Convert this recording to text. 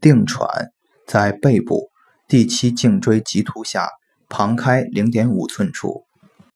定喘在背部第七颈椎棘突下旁开零点五寸处。